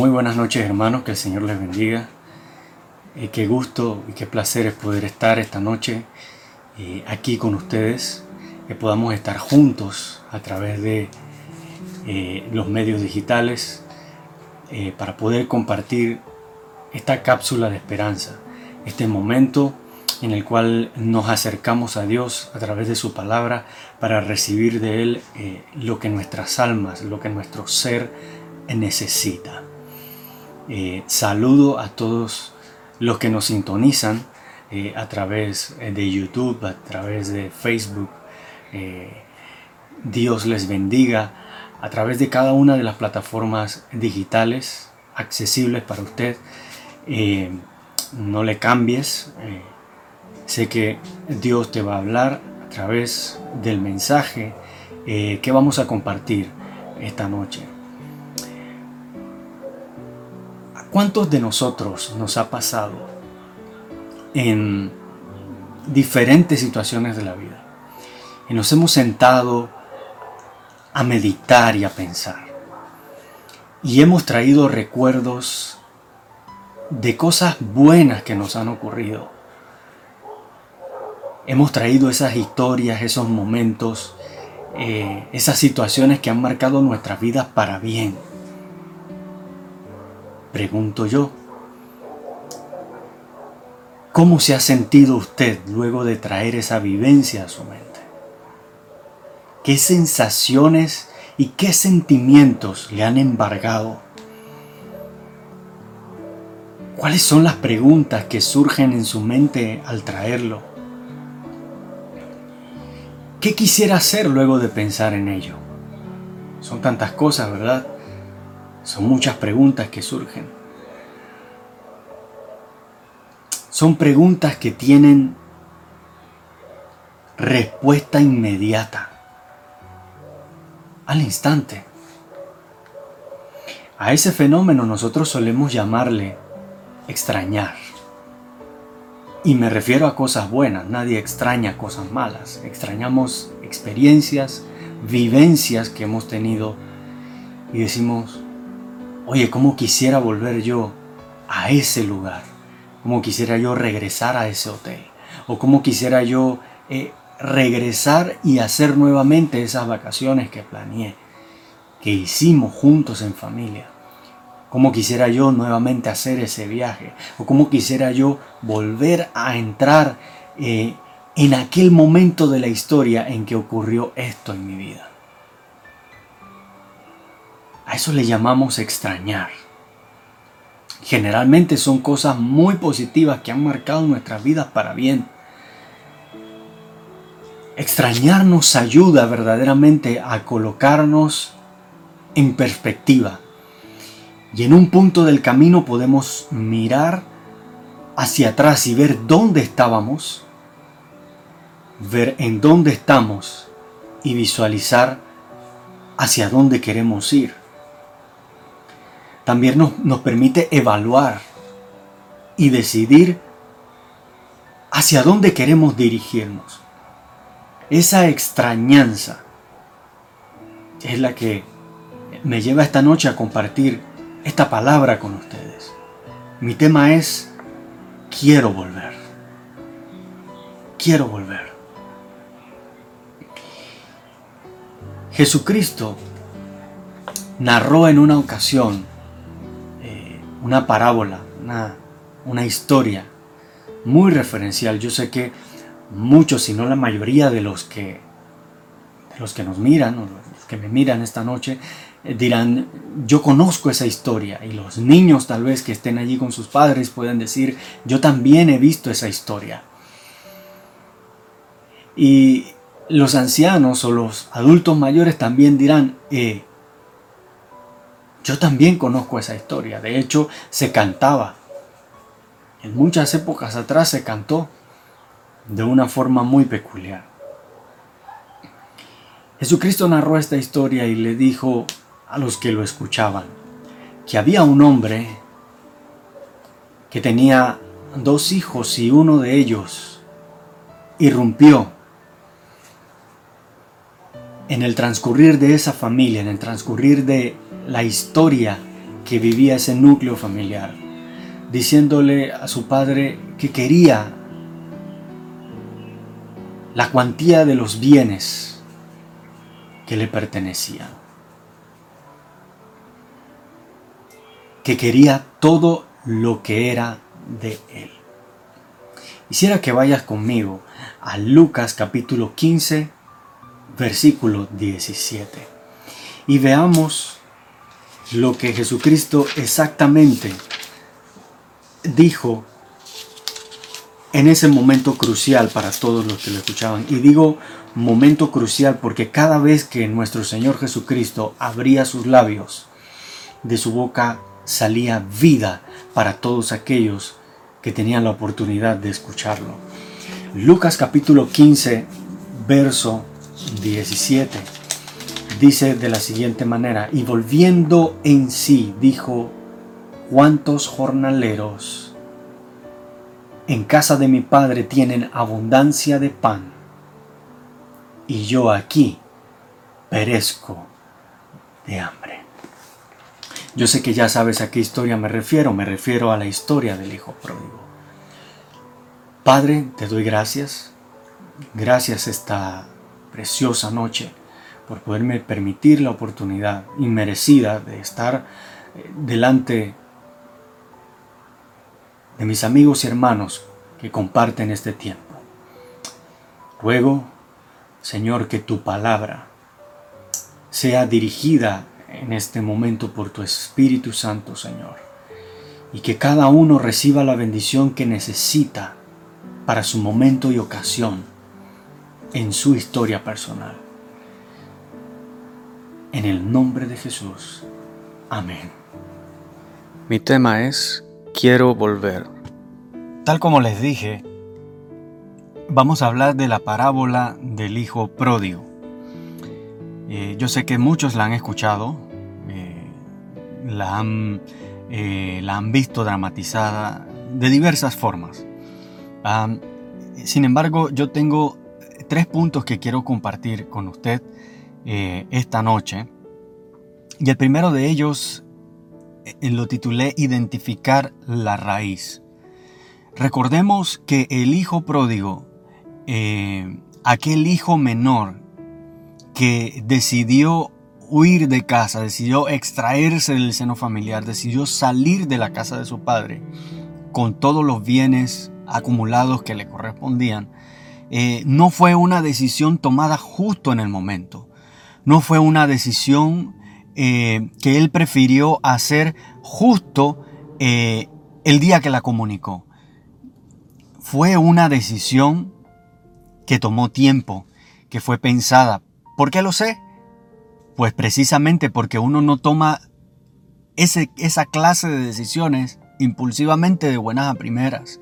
Muy buenas noches hermanos, que el Señor les bendiga. Eh, qué gusto y qué placer es poder estar esta noche eh, aquí con ustedes, que podamos estar juntos a través de eh, los medios digitales para poder compartir esta cápsula de esperanza, este momento en el cual nos acercamos a Dios a través de su palabra para recibir de Él lo que nuestras almas, lo que nuestro ser necesita. Eh, saludo a todos los que nos sintonizan eh, a través de YouTube, a través de Facebook. Dios les bendiga a través de cada una de las plataformas digitales accesibles para usted. no le cambies Sé que Dios te va a hablar a través del mensaje eh, que vamos a compartir esta noche. Cuántos de nosotros nos ha pasado en diferentes situaciones de la vida? Y nos hemos sentado a meditar y a pensar. Y hemos traído recuerdos de cosas buenas que nos han ocurrido hemos traído esas historias, esos momentos, eh, esas situaciones que han marcado nuestras vidas para bien. Pregunto yo, ¿cómo se ha sentido usted luego de traer esa vivencia a su mente? ¿Qué sensaciones y qué sentimientos le han embargado? ¿Cuáles son las preguntas que surgen en su mente al traerlo? ¿Qué quisiera hacer luego de pensar en ello? Son tantas cosas, ¿verdad? Son muchas preguntas que surgen. Son preguntas que tienen respuesta inmediata, al instante. A ese fenómeno nosotros solemos llamarle extrañar. Y me refiero a cosas buenas, nadie extraña cosas malas, extrañamos experiencias, vivencias que hemos tenido y decimos, oye, ¿cómo quisiera volver yo a ese lugar? ¿Cómo quisiera yo regresar a ese hotel? ¿O cómo quisiera yo eh, regresar y hacer nuevamente esas vacaciones que planeé, que hicimos juntos en familia? cómo quisiera yo nuevamente hacer ese viaje, o cómo quisiera yo volver a entrar eh, en aquel momento de la historia en que ocurrió esto en mi vida. A eso le llamamos extrañar. Generalmente son cosas muy positivas que han marcado nuestras vidas para bien. Extrañar nos ayuda verdaderamente a colocarnos en perspectiva y en un punto del camino podemos mirar hacia atrás y ver dónde estábamos, ver en dónde estamos y visualizar hacia dónde queremos ir. También nos, nos permite evaluar y decidir hacia dónde queremos dirigirnos. Esa extrañanza es la que me lleva esta noche a compartir esta palabra con ustedes. Mi tema es, quiero volver. Quiero volver. Jesucristo narró en una ocasión una parábola, una, una historia muy referencial. Yo sé que muchos, si no la mayoría de los que, de los que nos miran, o los que me miran esta noche, eh, dirán, yo conozco esa historia y los niños tal vez que estén allí con sus padres pueden decir, yo también he visto esa historia. Y los ancianos o los adultos mayores también dirán, eh, yo también conozco esa historia. De hecho, se cantaba. En muchas épocas atrás se cantó de una forma muy peculiar. Jesucristo narró esta historia y le dijo a los que lo escuchaban que había un hombre que tenía dos hijos y uno de ellos irrumpió en el transcurrir de esa familia, en el transcurrir de la historia que vivía ese núcleo familiar, diciéndole a su padre que quería la cuantía de los bienes que le pertenecían, que quería todo lo que era de él. Quisiera que vayas conmigo a Lucas capítulo 15, versículo 17, y veamos lo que Jesucristo exactamente dijo en ese momento crucial para todos los que lo escuchaban. Y digo momento crucial porque cada vez que nuestro Señor Jesucristo abría sus labios, de su boca salía vida para todos aquellos que tenían la oportunidad de escucharlo. Lucas capítulo 15, verso 17, dice de la siguiente manera, y volviendo en sí, dijo, ¿cuántos jornaleros en casa de mi padre tienen abundancia de pan? Y yo aquí perezco de hambre. Yo sé que ya sabes a qué historia me refiero, me refiero a la historia del Hijo Pródigo. Padre, te doy gracias, gracias esta preciosa noche por poderme permitir la oportunidad inmerecida de estar eh, delante de mis amigos y hermanos que comparten este tiempo. Ruego, Señor, que tu palabra sea dirigida en este momento por tu Espíritu Santo, Señor. Y que cada uno reciba la bendición que necesita para su momento y ocasión en su historia personal. En el nombre de Jesús. Amén. Mi tema es Quiero volver. Tal como les dije, vamos a hablar de la parábola del Hijo Pródigo. Eh, yo sé que muchos la han escuchado, eh, la, han, eh, la, han, visto dramatizada de diversas formas. sin embargo, yo tengo tres puntos que quiero compartir con usted esta noche. Y el primero de ellos lo titulé Identificar la raíz. Recordemos que el hijo pródigo, aquel hijo menor que decidió huir de casa, decidió extraerse del seno familiar, decidió salir de la casa de su padre con todos los bienes acumulados que le correspondían, eh, no fue una decisión tomada justo en el momento. No fue una decisión eh, que él prefirió hacer justo eh, el día que la comunicó. Fue una decisión que tomó tiempo, que fue pensada, ¿Por qué lo sé? Pues precisamente porque uno no toma ese, esa clase de decisiones impulsivamente de buenas a primeras,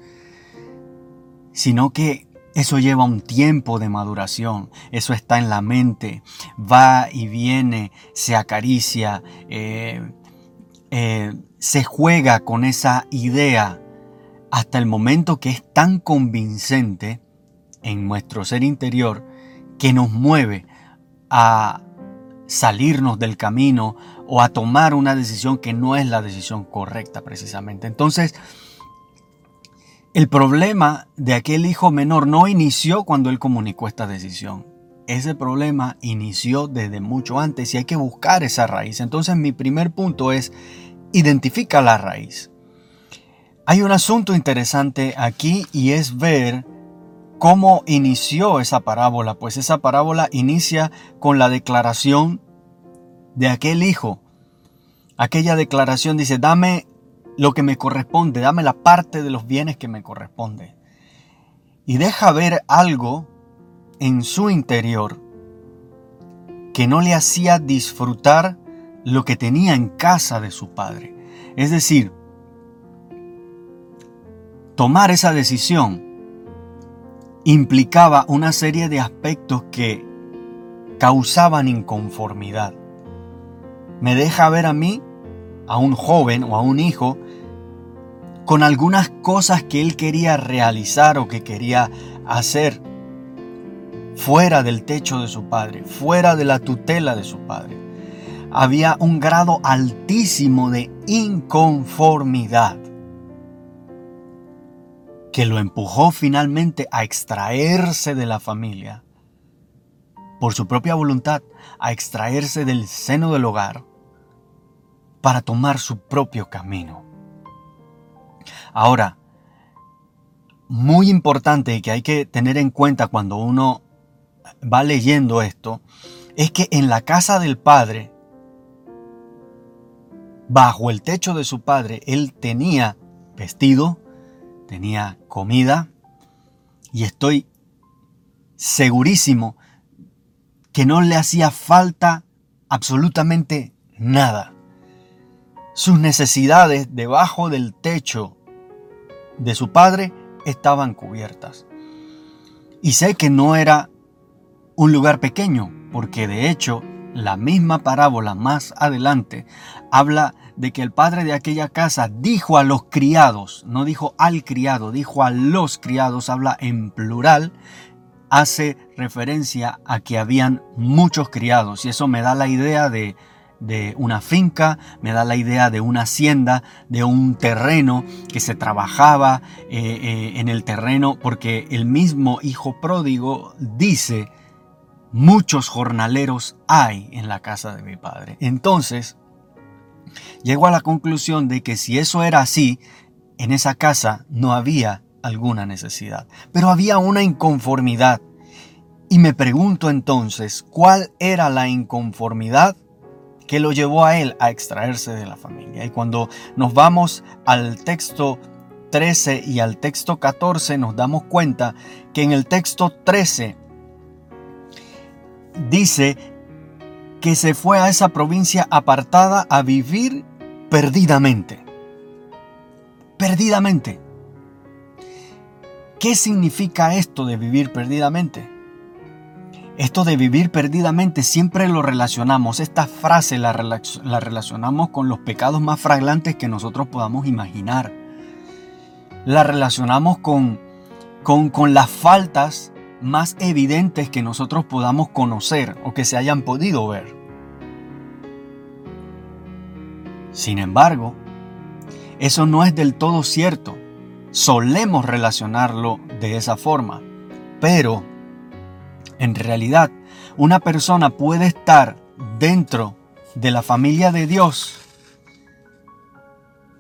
sino que eso lleva un tiempo de maduración, eso está en la mente, va y viene, se acaricia, eh, eh, se juega con esa idea hasta el momento que es tan convincente en nuestro ser interior que nos mueve a salirnos del camino o a tomar una decisión que no es la decisión correcta precisamente. Entonces, el problema de aquel hijo menor no inició cuando él comunicó esta decisión. Ese problema inició desde mucho antes y hay que buscar esa raíz. Entonces mi primer punto es, identifica la raíz. Hay un asunto interesante aquí y es ver ¿Cómo inició esa parábola? Pues esa parábola inicia con la declaración de aquel hijo. Aquella declaración dice, dame lo que me corresponde, dame la parte de los bienes que me corresponde. Y deja ver algo en su interior que no le hacía disfrutar lo que tenía en casa de su padre. Es decir, tomar esa decisión implicaba una serie de aspectos que causaban inconformidad. Me deja ver a mí, a un joven o a un hijo, con algunas cosas que él quería realizar o que quería hacer fuera del techo de su padre, fuera de la tutela de su padre. Había un grado altísimo de inconformidad que lo empujó finalmente a extraerse de la familia, por su propia voluntad, a extraerse del seno del hogar para tomar su propio camino. Ahora, muy importante y que hay que tener en cuenta cuando uno va leyendo esto, es que en la casa del Padre, bajo el techo de su Padre, él tenía vestido, tenía comida, y estoy segurísimo que no le hacía falta absolutamente nada. Sus necesidades debajo del techo de su padre estaban cubiertas. Y sé que no era un lugar pequeño, porque de hecho la misma parábola más adelante habla de que el padre de aquella casa dijo a los criados, no dijo al criado, dijo a los criados, habla en plural, hace referencia a que habían muchos criados y eso me da la idea de de una finca, me da la idea de una hacienda, de un terreno que se trabajaba eh, eh, en el terreno, porque el mismo hijo pródigo dice, muchos jornaleros hay en la casa de mi padre. Entonces, llego a la conclusión de que si eso era así, en esa casa no había alguna necesidad, pero había una inconformidad. Y me pregunto entonces, ¿cuál era la inconformidad? Que lo llevó a él a extraerse de la familia. Y cuando nos vamos al texto 13 y al texto 14 nos damos cuenta que en el texto 13 dice que se fue a esa provincia apartada a vivir perdidamente. Perdidamente. ¿Qué significa esto de vivir perdidamente? Esto de vivir perdidamente siempre lo relacionamos, esta frase la, relacionamos con los pecados más fraglantes que nosotros podamos imaginar. La relacionamos con, con las faltas más evidentes que nosotros podamos conocer o que se hayan podido ver. Sin embargo, eso no es del todo cierto. Solemos relacionarlo de esa forma, pero en realidad, una persona puede estar dentro de la familia de Dios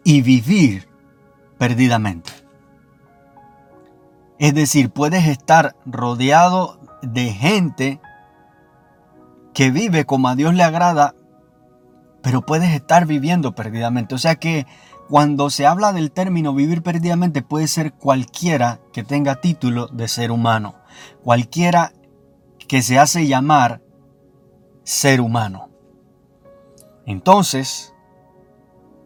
y vivir perdidamente. Es decir, puedes estar rodeado de gente que vive como a Dios le agrada, pero puedes estar viviendo perdidamente. O sea que cuando se habla del término vivir perdidamente puede ser cualquiera que tenga título de ser humano, cualquiera que se hace llamar ser humano. Entonces,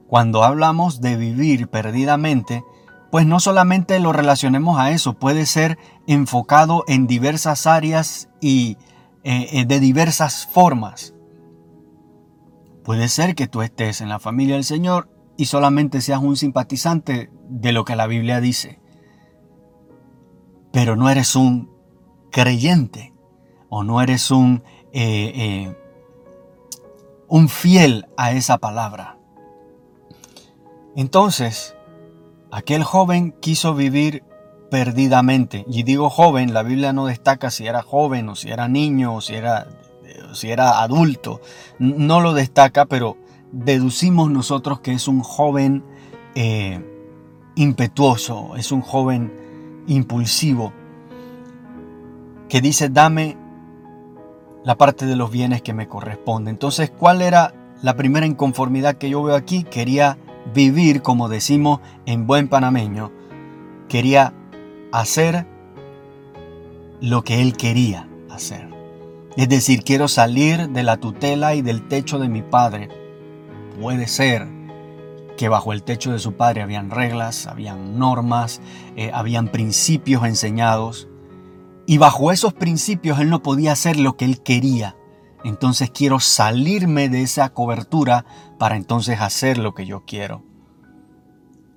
cuando hablamos de vivir perdidamente, pues no solamente lo relacionemos a eso, puede ser enfocado en diversas áreas y eh, eh, de diversas formas. Puede ser que tú estés en la familia del Señor y solamente seas un simpatizante de lo que la Biblia dice, pero no eres un creyente o no eres un, eh, eh, un fiel a esa palabra. Entonces, aquel joven quiso vivir perdidamente. Y digo joven, la Biblia no destaca si era joven o si era niño o si era, si era adulto. No lo destaca, pero deducimos nosotros que es un joven eh, impetuoso, es un joven impulsivo, que dice, dame la parte de los bienes que me corresponde. Entonces, ¿cuál era la primera inconformidad que yo veo aquí? Quería vivir, como decimos en buen panameño, quería hacer lo que él quería hacer. Es decir, quiero salir de la tutela y del techo de mi padre. Puede ser que bajo el techo de su padre habían reglas, habían normas, eh, habían principios enseñados y bajo esos principios él no podía hacer lo que él quería. Entonces quiero salirme de esa cobertura para entonces hacer lo que yo quiero.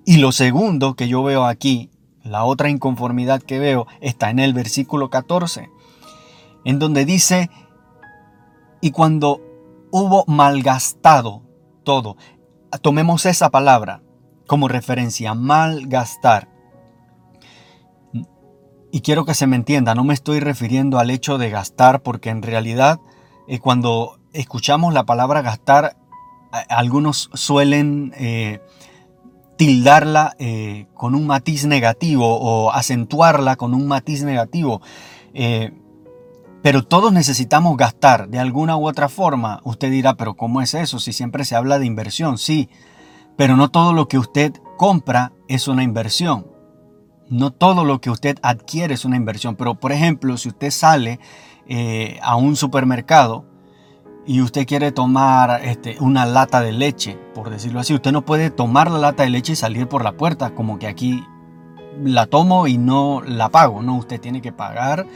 Y lo segundo que yo veo aquí, la otra inconformidad que veo, está en el versículo 14, en donde dice, y cuando hubo malgastado todo, tomemos esa palabra como referencia, malgastar. Y quiero que se me entienda, no me estoy refiriendo al hecho de gastar porque en realidad eh, cuando escuchamos la palabra gastar, algunos suelen eh, tildarla eh, con un matiz negativo o acentuarla con un matiz negativo. pero todos necesitamos gastar de alguna u otra forma. Usted dirá, pero ¿cómo es eso? Si siempre se habla de inversión, sí. Pero no todo lo que usted compra es una inversión. No todo lo que usted adquiere es una inversión. Pero por ejemplo, si usted sale eh, a un supermercado y usted quiere tomar este, una lata de leche, por decirlo así, usted no puede tomar la lata de leche y salir por la puerta, como que aquí la tomo y no la pago. No, usted tiene que pagar.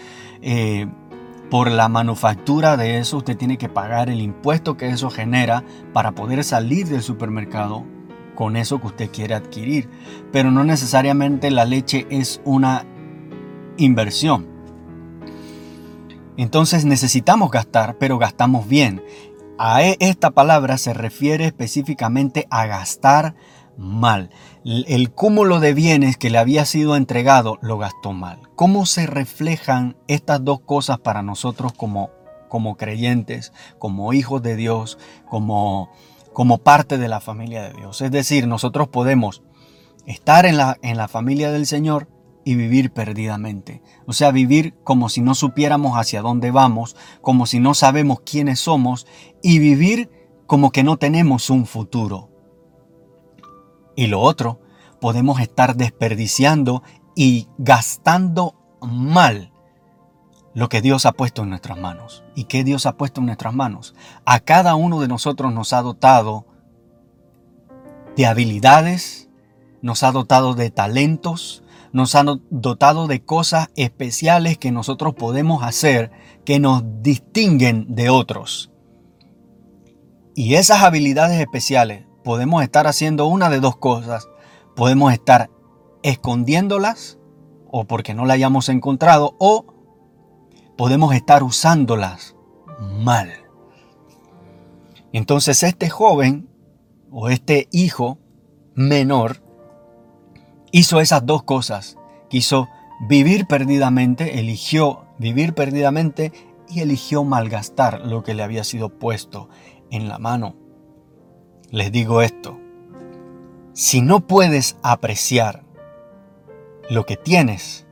Eh, por la manufactura de eso, usted tiene que pagar el impuesto que eso genera para poder salir del supermercado con eso que usted quiere adquirir. Pero no necesariamente la leche es una inversión. Entonces necesitamos gastar, pero gastamos bien. A e, esta palabra se refiere específicamente a gastar mal. El cúmulo de bienes que le había sido entregado lo gastó mal. ¿Cómo se reflejan estas dos cosas para nosotros como, como creyentes, como hijos de Dios, como como parte de la familia de Dios. Es decir, nosotros podemos estar en la, en la familia del Señor y vivir perdidamente. O sea, vivir como si no supiéramos hacia dónde vamos, como si no sabemos quiénes somos y vivir como que no tenemos un futuro. Y lo otro, podemos estar desperdiciando y gastando mal lo que Dios ha puesto en nuestras manos. ¿Y qué Dios ha puesto en nuestras manos? A cada uno de nosotros nos ha dotado de habilidades, nos ha dotado de talentos, nos ha dotado de cosas especiales que nosotros podemos hacer que nos distinguen de otros. Y esas habilidades especiales podemos estar haciendo una de dos cosas. Podemos estar escondiéndolas o porque no la hayamos encontrado o podemos estar usándolas mal. Entonces este joven o este hijo menor hizo esas dos cosas. Quiso vivir perdidamente, eligió vivir perdidamente y eligió malgastar lo que le había sido puesto en la mano. Les digo esto, si no puedes apreciar lo que tienes,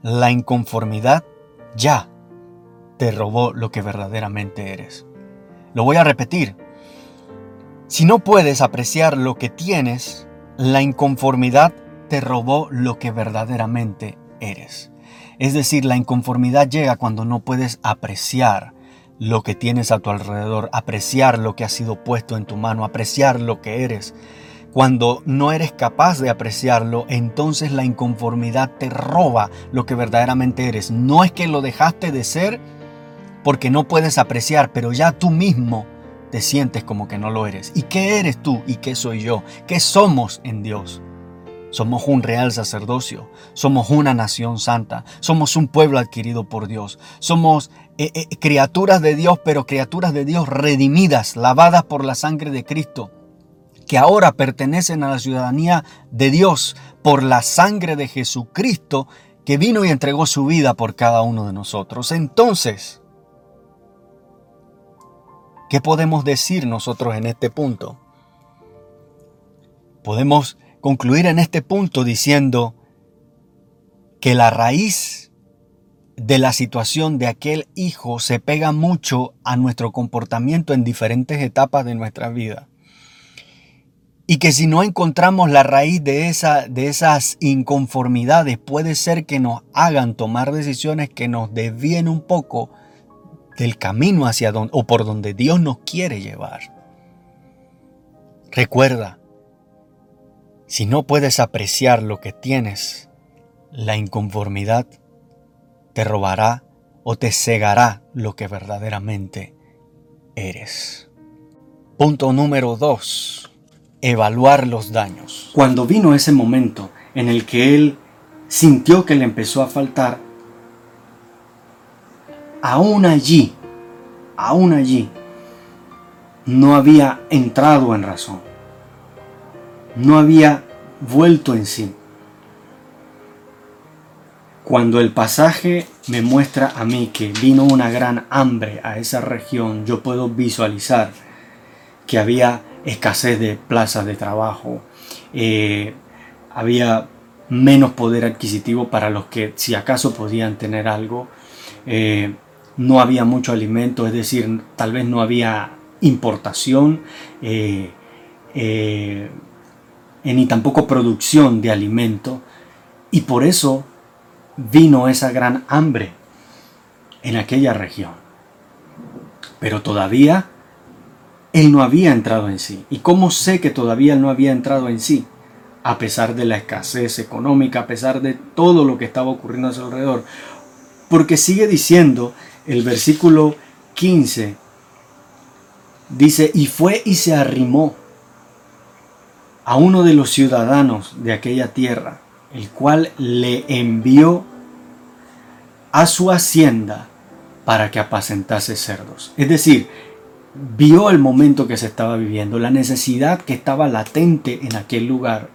la inconformidad ya te robó lo que verdaderamente eres. Lo voy a repetir. Si no puedes apreciar lo que tienes, la inconformidad te robó lo que verdaderamente eres. Es decir, la inconformidad llega cuando no puedes apreciar lo que tienes a tu alrededor, apreciar lo que ha sido puesto en tu mano, apreciar lo que eres. Cuando no eres capaz de apreciarlo, entonces la inconformidad te roba lo que verdaderamente eres. No es que lo dejaste de ser, porque no puedes apreciar, pero ya tú mismo te sientes como que no lo eres. ¿Y qué eres tú y qué soy yo? ¿Qué somos en Dios? Somos un real sacerdocio, somos una nación santa, somos un pueblo adquirido por Dios, somos eh, eh, criaturas de Dios, pero criaturas de Dios redimidas, lavadas por la sangre de Cristo, que ahora pertenecen a la ciudadanía de Dios por la sangre de Jesucristo, que vino y entregó su vida por cada uno de nosotros. Entonces, ¿Qué podemos decir nosotros en este punto? Podemos concluir en este punto diciendo que la raíz de la situación de aquel hijo se pega mucho a nuestro comportamiento en diferentes etapas de nuestra vida. Y que si no encontramos la raíz de, de esas inconformidades, puede ser que nos hagan tomar decisiones que nos desvíen un poco del camino hacia donde o por donde Dios nos quiere llevar. Recuerda, si no puedes apreciar lo que tienes, la inconformidad te robará o te cegará lo que verdaderamente eres. Punto número 2. Evaluar los daños. Cuando vino ese momento en el que él sintió que le empezó a faltar, aún allí, aún allí, no había entrado en razón. no había vuelto en sí. Cuando el pasaje me muestra a mí que vino una gran hambre a esa región, yo puedo visualizar que había escasez de plazas de trabajo, eh, había menos poder adquisitivo para los que si acaso podían tener algo, eh, no había mucho alimento, es decir, tal vez no había importación eh, ni tampoco producción de alimento y por eso vino esa gran hambre en aquella región. Pero todavía él no había entrado en sí. ¿Y cómo sé que todavía no había entrado en sí? A pesar de la escasez económica, a pesar de todo lo que estaba ocurriendo a su alrededor. Porque sigue diciendo el versículo 15, dice, y fue y se arrimó a uno de los ciudadanos de aquella tierra, el cual le envió a su hacienda para que apacentase cerdos. Es decir, vio el momento que se estaba viviendo, la necesidad que estaba latente en aquel lugar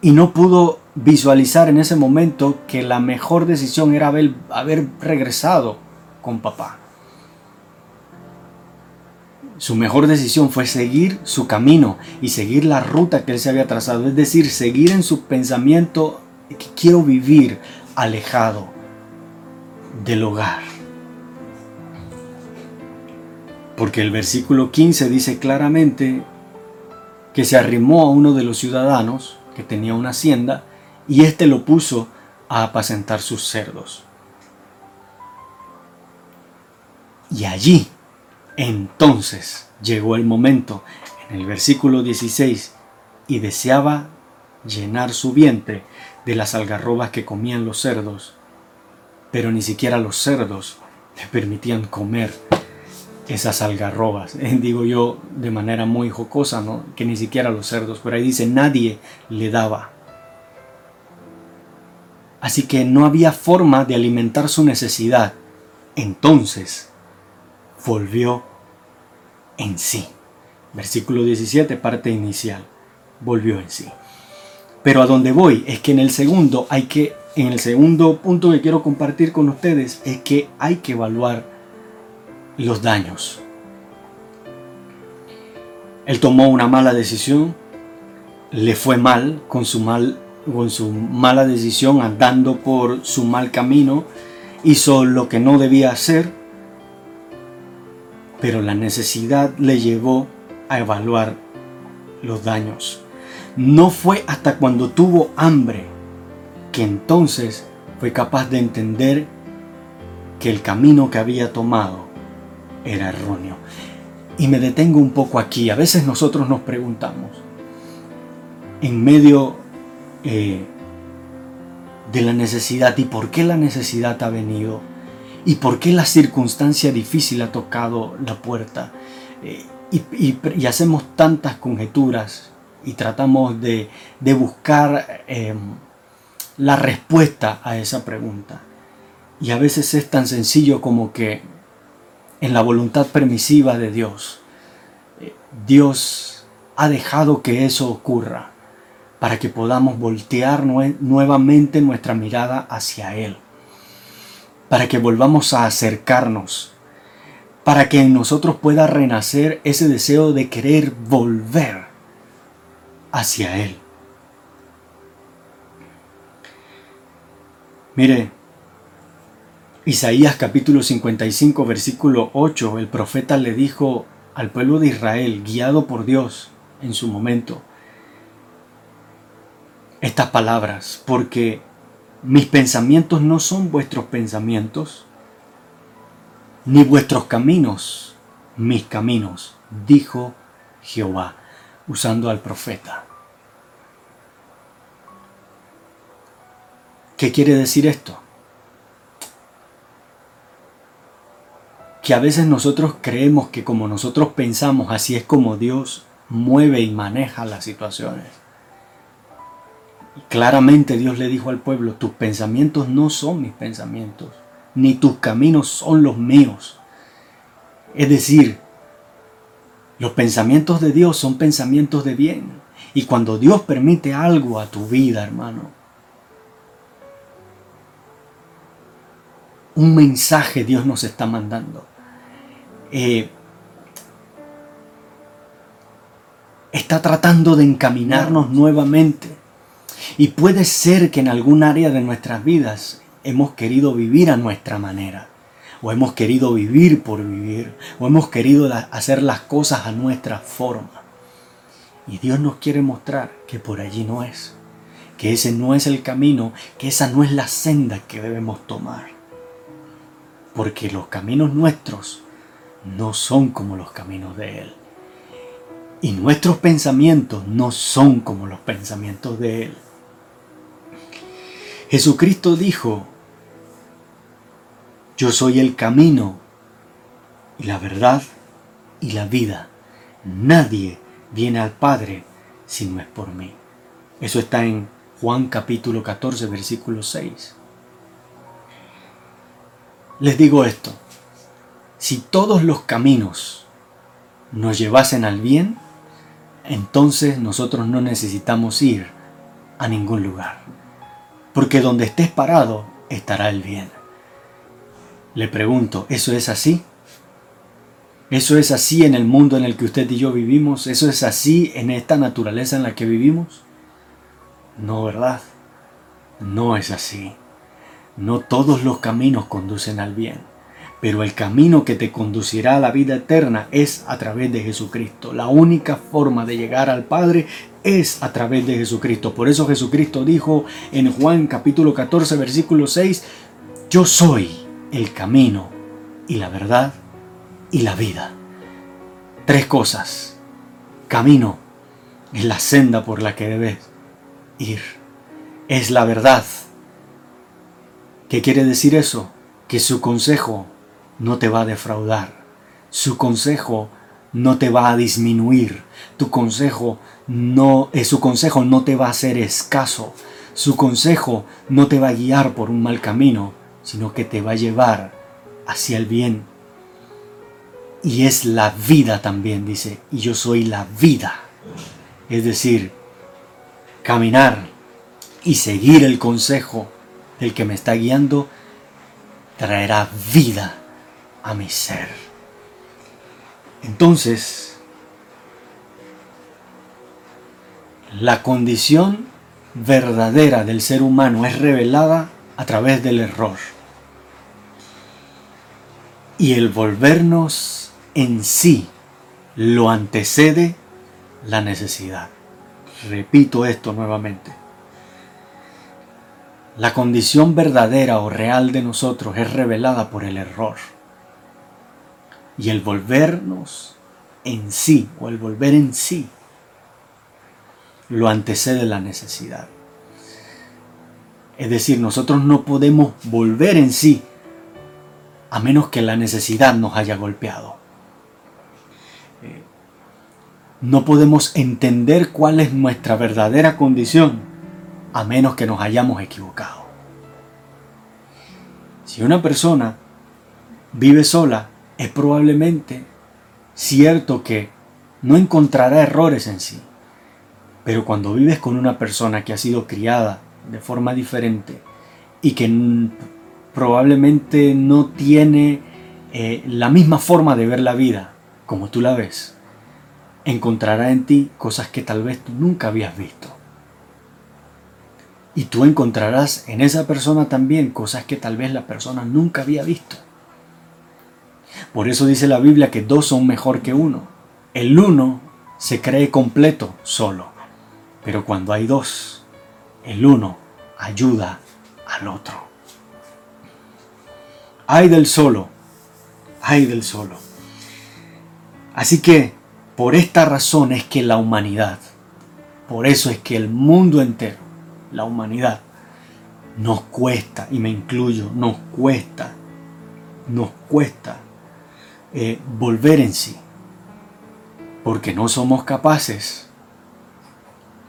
y no pudo visualizar en ese momento que la mejor decisión era haber, regresado con papá. Su mejor decisión fue seguir su camino y seguir la ruta que él se había trazado, es decir, seguir en su pensamiento que quiero vivir alejado del hogar. Porque el versículo 15 dice claramente que se arrimó a uno de los ciudadanos que tenía una hacienda y éste lo puso a apacentar sus cerdos. Y allí, entonces, llegó el momento, en el versículo 16, y deseaba llenar su vientre de las algarrobas que comían los cerdos, pero ni siquiera los cerdos le permitían comer esas algarrobas. Digo yo de manera muy jocosa, ¿no? Que ni siquiera los cerdos, pero ahí dice, nadie le daba. Así que no había forma de alimentar su necesidad. Entonces volvió en sí. Versículo 17, parte inicial. Volvió en sí. Pero a donde voy es que en el segundo hay que, en el segundo punto que quiero compartir con ustedes es que hay que evaluar los daños. Él tomó una mala decisión, le fue mal con su, mal, con su mala decisión, andando por su mal camino, hizo lo que no debía hacer, pero la necesidad le llevó a evaluar los daños. No fue hasta cuando tuvo hambre que entonces fue capaz de entender que el camino que había tomado era erróneo. Y me detengo un poco aquí. A veces nosotros nos preguntamos, en medio eh, de la necesidad, ¿y por qué la necesidad ha venido? ¿Y por qué la circunstancia difícil ha tocado la puerta? Eh, y, hacemos tantas conjeturas y tratamos de, buscar em, la respuesta a esa pregunta. Y a veces es tan sencillo como que en la voluntad permisiva de Dios. Eh, Dios ha dejado que eso ocurra para que podamos voltear nuevamente nuestra mirada hacia Él, para que volvamos a acercarnos, para que en nosotros pueda renacer ese deseo de querer volver hacia Él. Mire, Isaías capítulo 55 versículo 8, el profeta le dijo al pueblo de Israel, guiado por Dios en su momento, estas palabras, porque mis pensamientos no son vuestros pensamientos, ni vuestros caminos mis caminos, dijo Jehová, usando al profeta. ¿Qué quiere decir esto? Que a veces nosotros creemos que como nosotros pensamos, así es como Dios mueve y maneja las situaciones. claramente Dios le dijo al pueblo, tus pensamientos no son mis pensamientos, ni tus caminos son los míos. Es decir, Los pensamientos de Dios son pensamientos de bien. Y cuando Dios permite algo a tu vida, hermano, un mensaje Dios nos está mandando. Eh, está tratando de encaminarnos nuevamente. Y puede ser que en algún área de nuestras vidas hemos querido vivir a nuestra manera, o hemos querido vivir por vivir, o hemos querido hacer las cosas a nuestra forma. Y Dios nos quiere mostrar que por allí no es, que ese no es el camino, que esa no es la senda que debemos tomar. Porque los caminos nuestros no son como los caminos de Él. Y nuestros pensamientos no son como los pensamientos de Él. Jesucristo dijo, yo soy el camino y la verdad y la vida. Nadie viene al Padre si no es por mí. Eso está en Juan capítulo 14, versículo 6. Les digo esto, si todos los caminos nos llevasen al bien, entonces nosotros no necesitamos ir a ningún lugar, porque donde estés parado estará el bien. Le pregunto, ¿eso es así? ¿Eso es así en el mundo en el que usted y yo vivimos? ¿Eso es así en esta naturaleza en la que vivimos? No, ¿verdad? No es así. No todos los caminos conducen al bien pero el camino que te conducirá a la vida eterna es a través de Jesucristo. La única forma de llegar al Padre es a través de Jesucristo. Por eso Jesucristo dijo en Juan capítulo 14 versículo 6, yo soy el camino y la verdad y la vida. Tres cosas. Camino es la senda por la que debes ir. Es la verdad. ¿Qué quiere decir eso? Que su consejo no te va a defraudar. Su consejo no te va a disminuir. Tu consejo no, eh, su consejo no te va a hacer escaso. Su consejo no te va a guiar por un mal camino, sino que te va a llevar hacia el bien. Y es la vida también, dice, y yo soy la vida. Es decir, caminar y seguir el consejo del que me está guiando traerá vida a mi ser. Entonces, la condición verdadera del ser humano es revelada a través del error. Y el volvernos en sí lo antecede la necesidad. Repito esto nuevamente. La condición verdadera o real de nosotros es revelada por el error. Y el volvernos en sí, o el volver en sí, lo antecede la necesidad. Es decir, nosotros no podemos volver en sí a menos que la necesidad nos haya golpeado. Eh, no podemos entender cuál es nuestra verdadera condición a menos que nos hayamos equivocado. Si una persona vive sola, es probablemente cierto que no encontrará errores en sí. Pero cuando vives con una persona que ha sido criada de forma diferente y que probablemente no tiene eh, la misma forma de ver la vida como tú la ves, encontrará en ti cosas que tal vez tú nunca habías visto. Y tú encontrarás en esa persona también cosas que tal vez la persona nunca había visto. Por eso dice la Biblia que dos son mejor que uno. El uno se cree completo solo, pero cuando hay dos, el uno ayuda al otro. Hay del solo, hay del solo. Así que por esta razón es que la humanidad, por eso es que el mundo entero, la humanidad, nos cuesta, y me incluyo, nos cuesta, nos cuesta eh, volver en sí, porque no somos capaces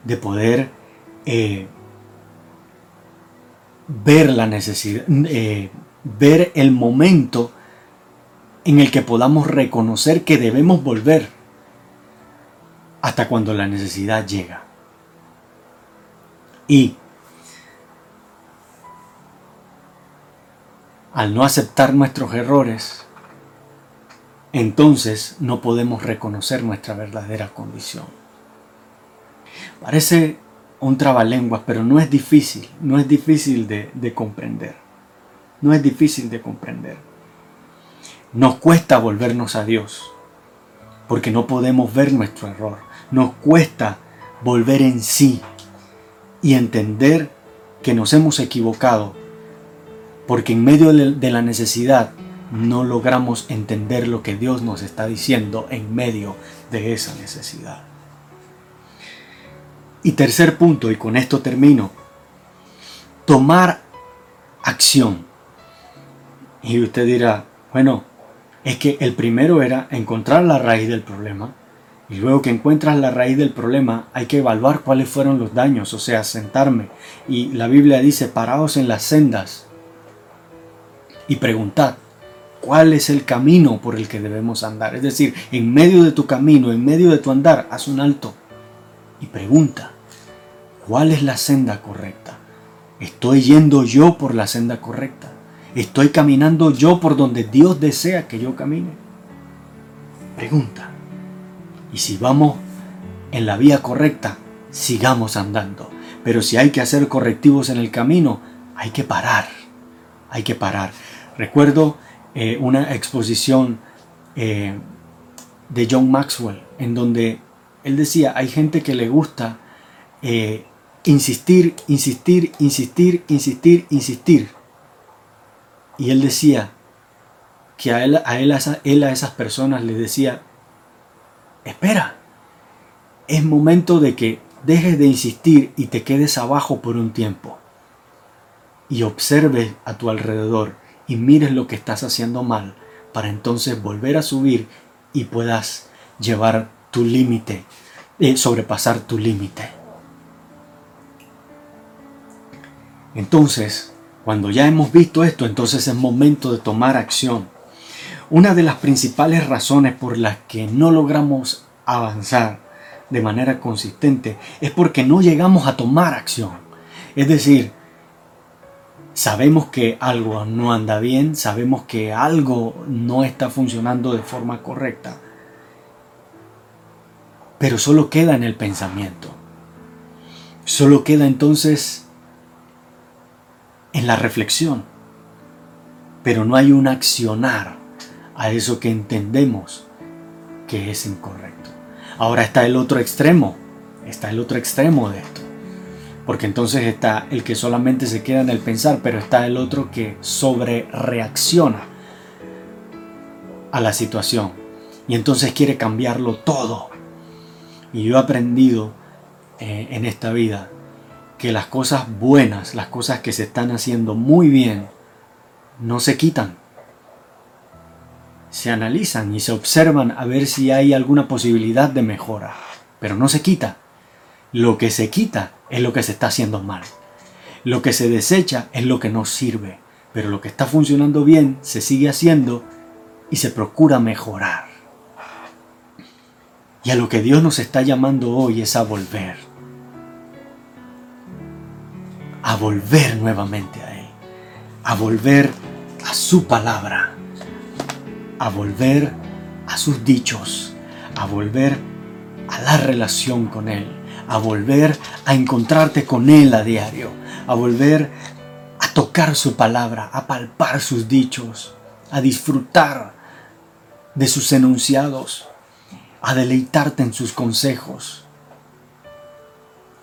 de poder eh, ver la necesidad, eh, ver el momento en el que podamos reconocer que debemos volver hasta cuando la necesidad llega. Y al no aceptar nuestros errores, entonces no podemos reconocer nuestra verdadera condición. Parece un trabalenguas, pero no es difícil, no es difícil de, de comprender. No es difícil de comprender. Nos cuesta volvernos a Dios, porque no podemos ver nuestro error. Nos cuesta volver en sí y entender que nos hemos equivocado, porque en medio de la necesidad no logramos entender lo que Dios nos está diciendo en medio de esa necesidad. Y tercer punto, y con esto termino, tomar acción. Y usted dirá, bueno, es que el primero era encontrar la raíz del problema. Y luego que encuentras la raíz del problema, hay que evaluar cuáles fueron los daños, o sea, sentarme. Y la Biblia dice, paraos en las sendas y preguntad, cuál es el camino por el que debemos andar. Es decir, en medio de tu camino, en medio de tu andar, haz un alto y pregunta, ¿cuál es la senda correcta? ¿Estoy yendo yo por la senda correcta? ¿Estoy caminando yo por donde Dios desea que yo camine? Pregunta. Y si vamos en la vía correcta, sigamos andando. Pero si hay que hacer correctivos en el camino, hay que parar. Hay que parar. Recuerdo eh, una exposición eh, de John Maxwell, en donde él decía, hay gente que le gusta eh, insistir, insistir, insistir, insistir, insistir. Y él decía que a él, a él, él a esas personas les decía, espera, es momento de que dejes de insistir y te quedes abajo por un tiempo y observes a tu alrededor y mires lo que estás haciendo mal para entonces volver a subir y puedas llevar tu límite, eh, sobrepasar tu límite. Entonces, cuando ya hemos visto esto, entonces es momento de tomar acción. Una de las principales razones por las que no logramos avanzar de manera consistente es porque no llegamos a tomar acción. Es decir, sabemos que algo no anda bien, sabemos que algo no está funcionando de forma correcta, pero solo queda en el pensamiento. Solo queda entonces en la reflexión, pero no hay un accionar a eso que entendemos que es incorrecto. Ahora está el otro extremo, está el otro extremo de esto porque entonces está el que solamente se queda en el pensar, pero está el otro que sobre reacciona a la situación y entonces quiere cambiarlo todo. Y yo he aprendido eh, en esta vida que las cosas buenas, las cosas que se están haciendo muy bien, no se quitan. Se analizan y se observan a ver si hay alguna posibilidad de mejora, pero no se quita. Lo que se quita es lo que se está haciendo mal. Lo que se desecha es lo que no sirve, pero lo que está funcionando bien se sigue haciendo y se procura mejorar. Y a lo que Dios nos está llamando hoy es a volver. A volver nuevamente a Él. A volver a su palabra. A volver a sus dichos. A volver a la relación con Él a volver a encontrarte con Él a diario, a volver a tocar su palabra, a palpar sus dichos, a disfrutar de sus enunciados, a deleitarte en sus consejos,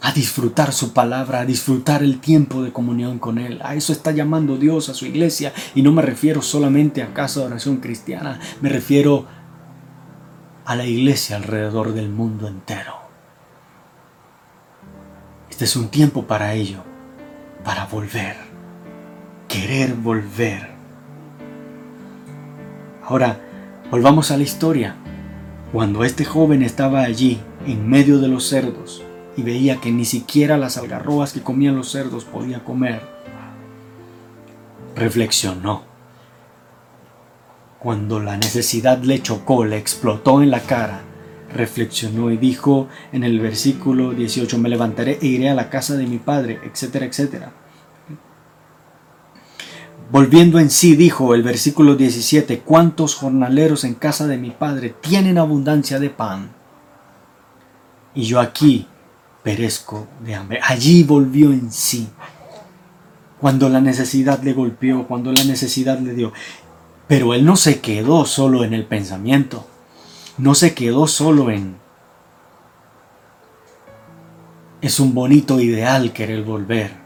a disfrutar su palabra, a disfrutar el tiempo de comunión con Él. A eso está llamando Dios a su iglesia y no me refiero solamente a casa de oración cristiana, me refiero a la iglesia alrededor del mundo entero. Este es un tiempo para ello, para volver, querer volver. Ahora, volvamos a la historia. Cuando este joven estaba allí, en medio de los cerdos, y veía que ni siquiera las algarrobas que comían los cerdos podía comer, reflexionó. Cuando la necesidad le chocó, le explotó en la cara, reflexionó y dijo en el versículo 18, me levantaré e iré a la casa de mi padre, etcétera, etcétera. Volviendo en sí, dijo el versículo 17, ¿cuántos jornaleros en casa de mi padre tienen abundancia de pan? Y yo aquí perezco de hambre. Allí volvió en sí. Cuando la necesidad le golpeó, cuando la necesidad le dio. Pero él no se quedó solo en el pensamiento. No se quedó solo en... Es un bonito ideal querer volver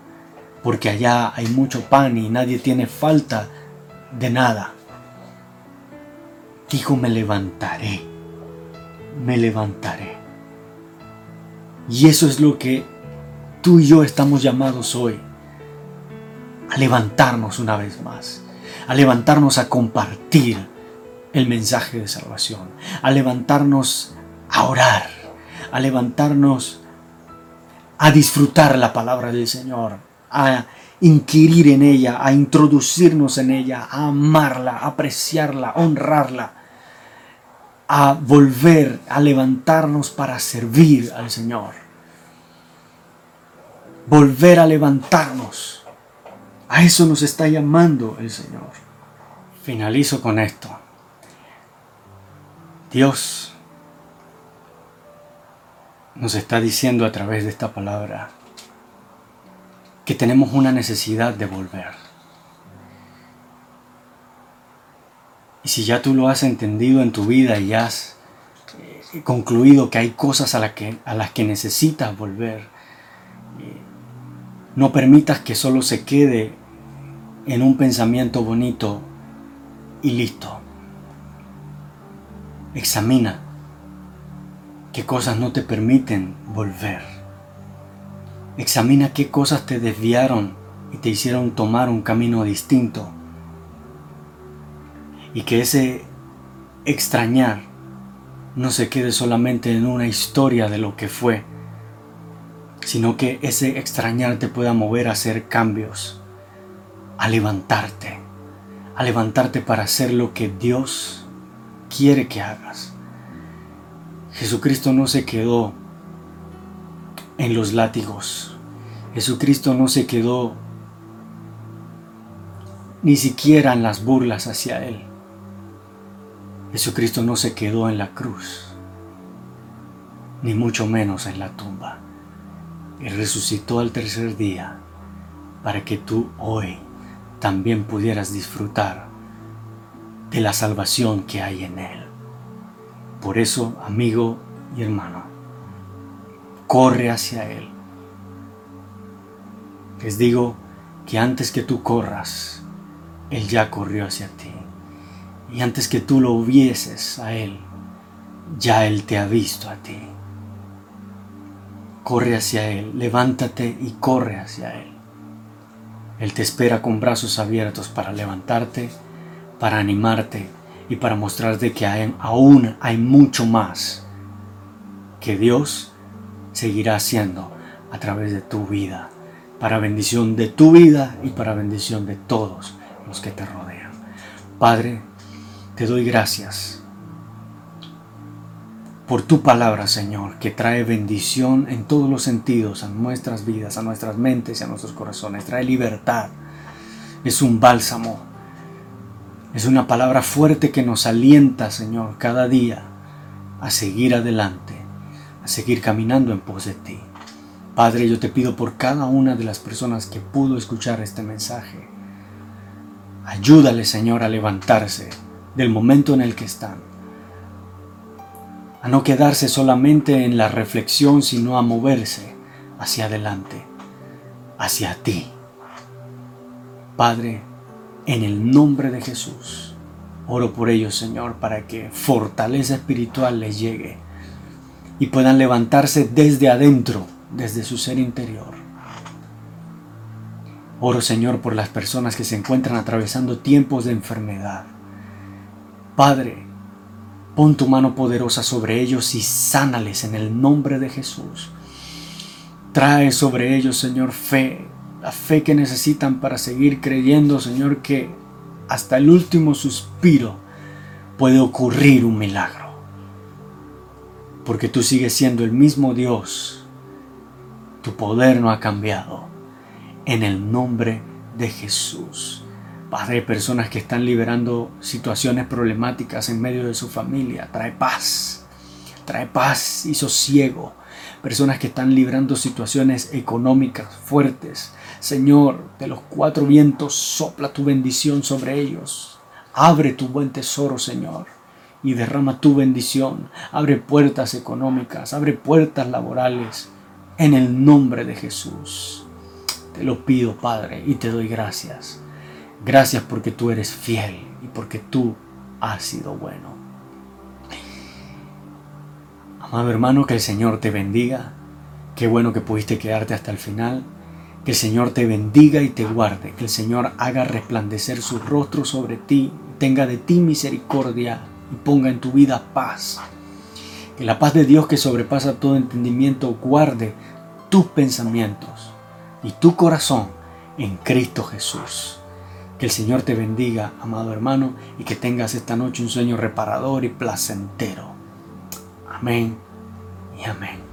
porque allá hay mucho pan y nadie tiene falta de nada. Dijo, me levantaré, me levantaré. Y eso es lo que tú y yo estamos llamados hoy, a levantarnos una vez más, a levantarnos a compartir el mensaje de salvación, a levantarnos a orar, a levantarnos a disfrutar la palabra del Señor, a inquirir en ella, a introducirnos en ella, a amarla, a apreciarla, a honrarla, a volver a levantarnos para servir al Señor. Volver a levantarnos. A eso nos está llamando el Señor. Finalizo con esto. Dios nos está diciendo a través de esta palabra, que tenemos una necesidad de volver. Y si ya tú lo has entendido en tu vida y has eh, concluido que hay cosas a, que, a las que necesitas volver, eh, no permitas que solo se quede en un pensamiento bonito y listo. Examina qué cosas no te permiten volver. Examina qué cosas te desviaron y te hicieron tomar un camino distinto. Y que ese extrañar no se quede solamente en una historia de lo que fue, sino que ese extrañar te pueda mover a hacer cambios, a levantarte, a levantarte para hacer lo que Dios quiere que hagas. Jesucristo no se quedó en los látigos. Jesucristo no se quedó ni siquiera en las burlas hacia Él. Jesucristo no se quedó en la cruz, ni mucho menos en la tumba. Y resucitó al tercer día para que tú hoy también pudieras disfrutar de la salvación que hay en Él. Por eso, amigo y hermano, corre hacia Él. Les digo que antes que tú corras, Él ya corrió hacia ti. Y antes que tú lo vieses a Él, ya Él te ha visto a ti. Corre hacia Él, levántate y corre hacia Él. Él te espera con brazos abiertos para levantarte, para animarte y para mostrarte que aún hay mucho más que Dios seguirá haciendo a través de tu vida, para bendición de tu vida y para bendición de todos los que te rodean. Padre, te doy gracias por tu palabra, Señor, que trae bendición en todos los sentidos a nuestras vidas, a nuestras mentes y a nuestros corazones. Trae libertad. Es un bálsamo. Es una palabra fuerte que nos alienta, Señor, cada día a seguir adelante seguir caminando en pos de ti. Padre, yo te pido por cada una de las personas que pudo escuchar este mensaje. Ayúdale, Señor, a levantarse del momento en el que están. A no quedarse solamente en la reflexión, sino a moverse hacia adelante, hacia ti. Padre, en el nombre de Jesús, oro por ellos, Señor, para que fortaleza espiritual les llegue y puedan levantarse desde adentro, desde su ser interior. Oro Señor por las personas que se encuentran atravesando tiempos de enfermedad. Padre, pon tu mano poderosa sobre ellos y sánales en el nombre de Jesús. Trae sobre ellos, Señor, fe, la fe que necesitan para seguir creyendo, Señor, que hasta el último suspiro puede ocurrir un milagro porque tú sigues siendo el mismo Dios. Tu poder no ha cambiado. En el nombre de Jesús. Padre, personas que están liberando situaciones problemáticas en medio de su familia. Trae paz. Trae paz y sosiego. Personas que están librando situaciones económicas fuertes. Señor, de los cuatro vientos sopla tu bendición sobre ellos. Abre tu buen tesoro, Señor, y derrama tu bendición. Abre puertas económicas, abre puertas laborales. En el nombre de Jesús. Te lo pido, Padre, y te doy gracias. Gracias porque tú eres fiel y porque tú has sido bueno. Amado hermano, que el Señor te bendiga. Qué bueno que pudiste quedarte hasta el final. Que el Señor te bendiga y te guarde. Que el Señor haga resplandecer su rostro sobre ti, tenga de ti misericordia y ponga en tu vida paz. Que la paz de Dios que sobrepasa todo entendimiento guarde tus pensamientos y tu corazón en Cristo Jesús. Que el Señor te bendiga, amado hermano, y que tengas esta noche un sueño reparador y placentero. Amén y amén.